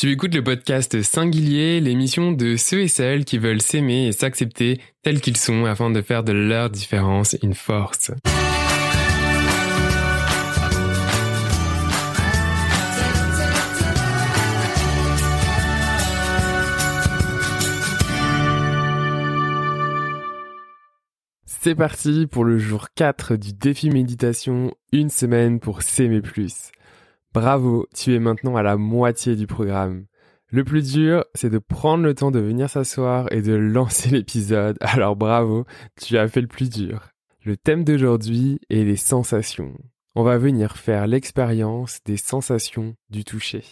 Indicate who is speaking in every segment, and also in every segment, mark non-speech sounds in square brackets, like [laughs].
Speaker 1: Tu écoutes le podcast Singulier, l'émission de ceux et celles qui veulent s'aimer et s'accepter tels qu'ils sont afin de faire de leur différence une force. C'est parti pour le jour 4 du défi méditation, une semaine pour s'aimer plus. Bravo, tu es maintenant à la moitié du programme. Le plus dur, c'est de prendre le temps de venir s'asseoir et de [laughs] lancer l'épisode. Alors bravo, tu as fait le plus dur. Le thème d'aujourd'hui est les sensations. On va venir faire l'expérience des sensations du toucher.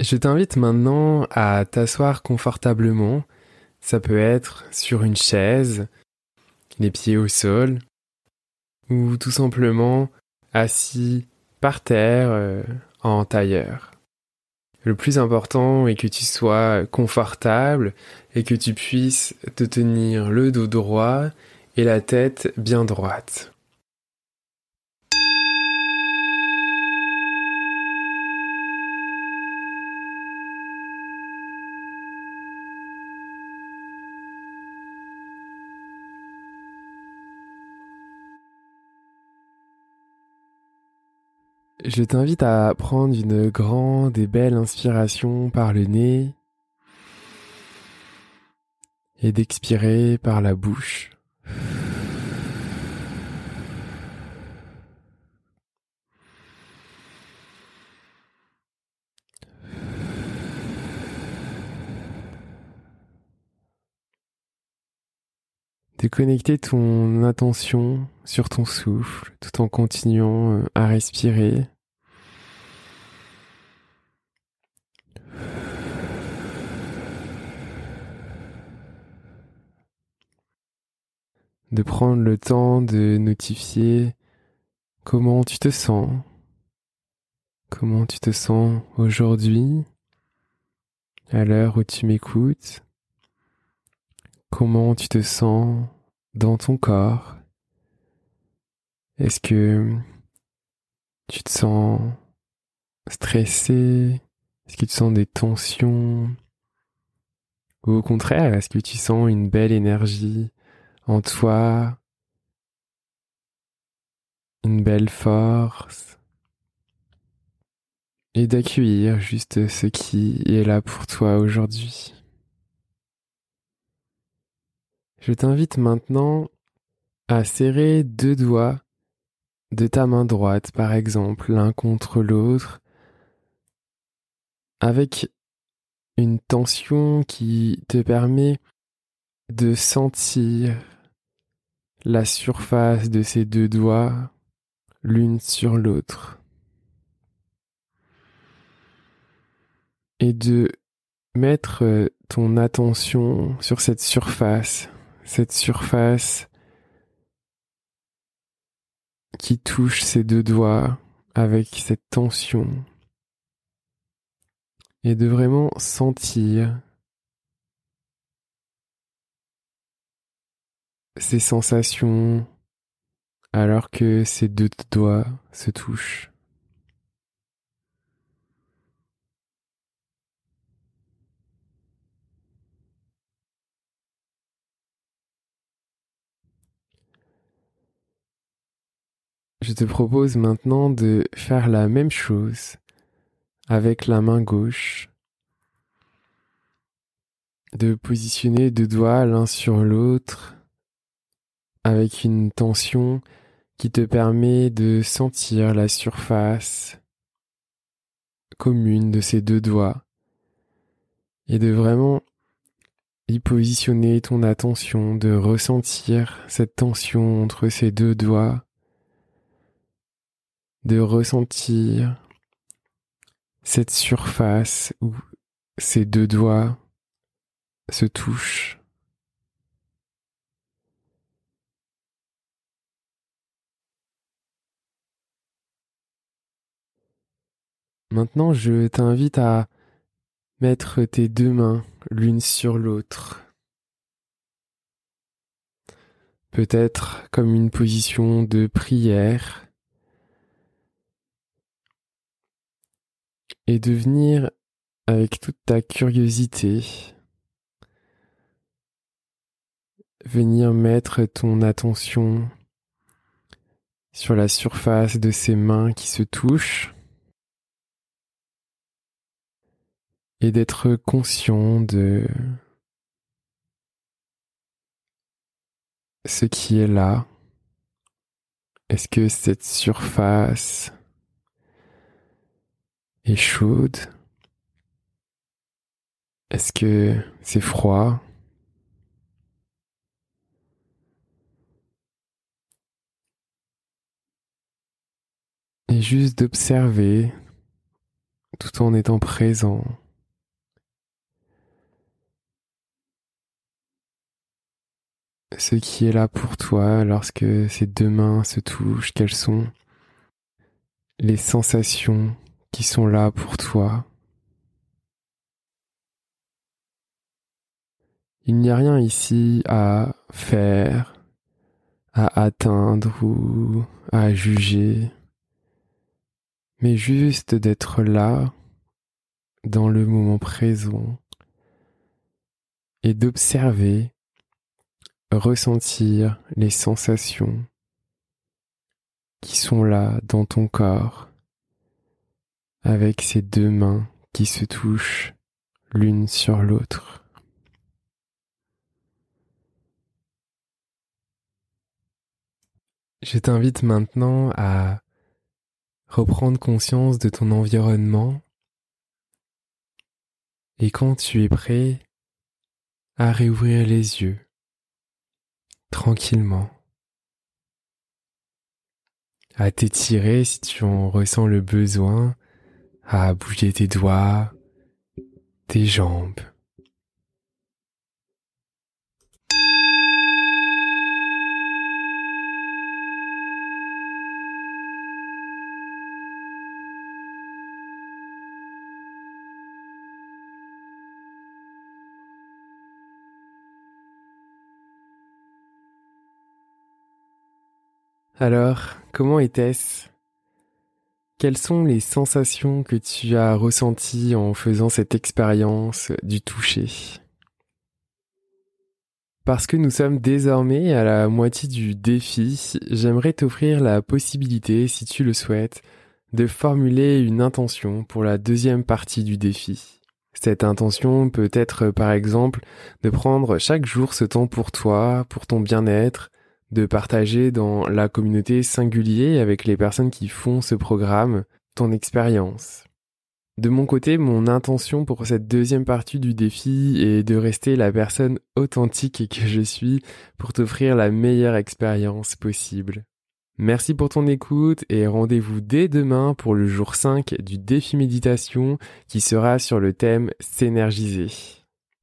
Speaker 1: Je t'invite maintenant à t'asseoir confortablement. Ça peut être sur une chaise, les pieds au sol, ou tout simplement assis par terre, euh, en tailleur. Le plus important est que tu sois confortable et que tu puisses te tenir le dos droit et la tête bien droite. Je t'invite à prendre une grande et belle inspiration par le nez et d'expirer par la bouche. de connecter ton attention sur ton souffle tout en continuant euh, à respirer. De prendre le temps de notifier comment tu te sens, comment tu te sens aujourd'hui, à l'heure où tu m'écoutes. Comment tu te sens dans ton corps. Est-ce que tu te sens stressé? Est-ce que tu sens des tensions? Ou au contraire, est-ce que tu sens une belle énergie? En toi Une belle force Et d'accueillir juste ce qui est là pour toi aujourd'hui. Je t'invite maintenant à serrer deux doigts de ta main droite, par exemple, l'un contre l'autre, avec une tension qui te permet de sentir la surface de ces deux doigts l'une sur l'autre. Et de mettre ton attention sur cette surface cette surface qui touche ses deux doigts avec cette tension. Et de vraiment sentir ces sensations alors que ces deux doigts se touchent. Je te propose maintenant de faire la même chose avec la main gauche, de positionner deux doigts l'un sur l'autre avec une tension qui te permet de sentir la surface commune de ces deux doigts et de vraiment y positionner ton attention, de ressentir cette tension entre ces deux doigts de ressentir cette surface où ces deux doigts se touchent. Maintenant, je t'invite à mettre tes deux mains l'une sur l'autre. Peut-être comme une position de prière. Et de venir avec toute ta curiosité, venir mettre ton attention sur la surface de ces mains qui se touchent et d'être conscient de ce qui est là. Est-ce que cette surface est chaude? Est-ce que c'est froid? Et juste d'observer tout en étant présent. Ce qui est là pour toi lorsque ces deux mains se touchent, quelles sont les sensations qui sont là pour toi? Il n'y a rien ici à faire, à atteindre ou à juger, mais juste d'être là, dans le moment présent, et d'observer, ressentir les sensations qui sont là dans ton corps avec ces deux mains qui se touchent l'une sur l'autre. Je t'invite maintenant à reprendre conscience de ton environnement et quand tu es prêt, à réouvrir les yeux tranquillement, à t'étirer si tu en ressens le besoin à bouger tes doigts, tes jambes. Alors, comment était-ce? Quelles sont les sensations que tu as ressenties en faisant cette expérience du toucher? Parce que nous sommes désormais à la moitié du défi, j'aimerais t'offrir la possibilité, si tu le souhaites, de formuler une intention pour la deuxième partie du défi. Cette intention peut être par exemple de prendre chaque jour ce temps pour toi, pour ton bien-être, de partager dans la communauté singulier avec les personnes qui font ce programme ton expérience. De mon côté, mon intention pour cette deuxième partie du défi est de rester la personne authentique que je suis pour t'offrir la meilleure expérience possible. Merci pour ton écoute et rendez-vous dès demain pour le jour 5 du défi méditation qui sera sur le thème s'énergiser.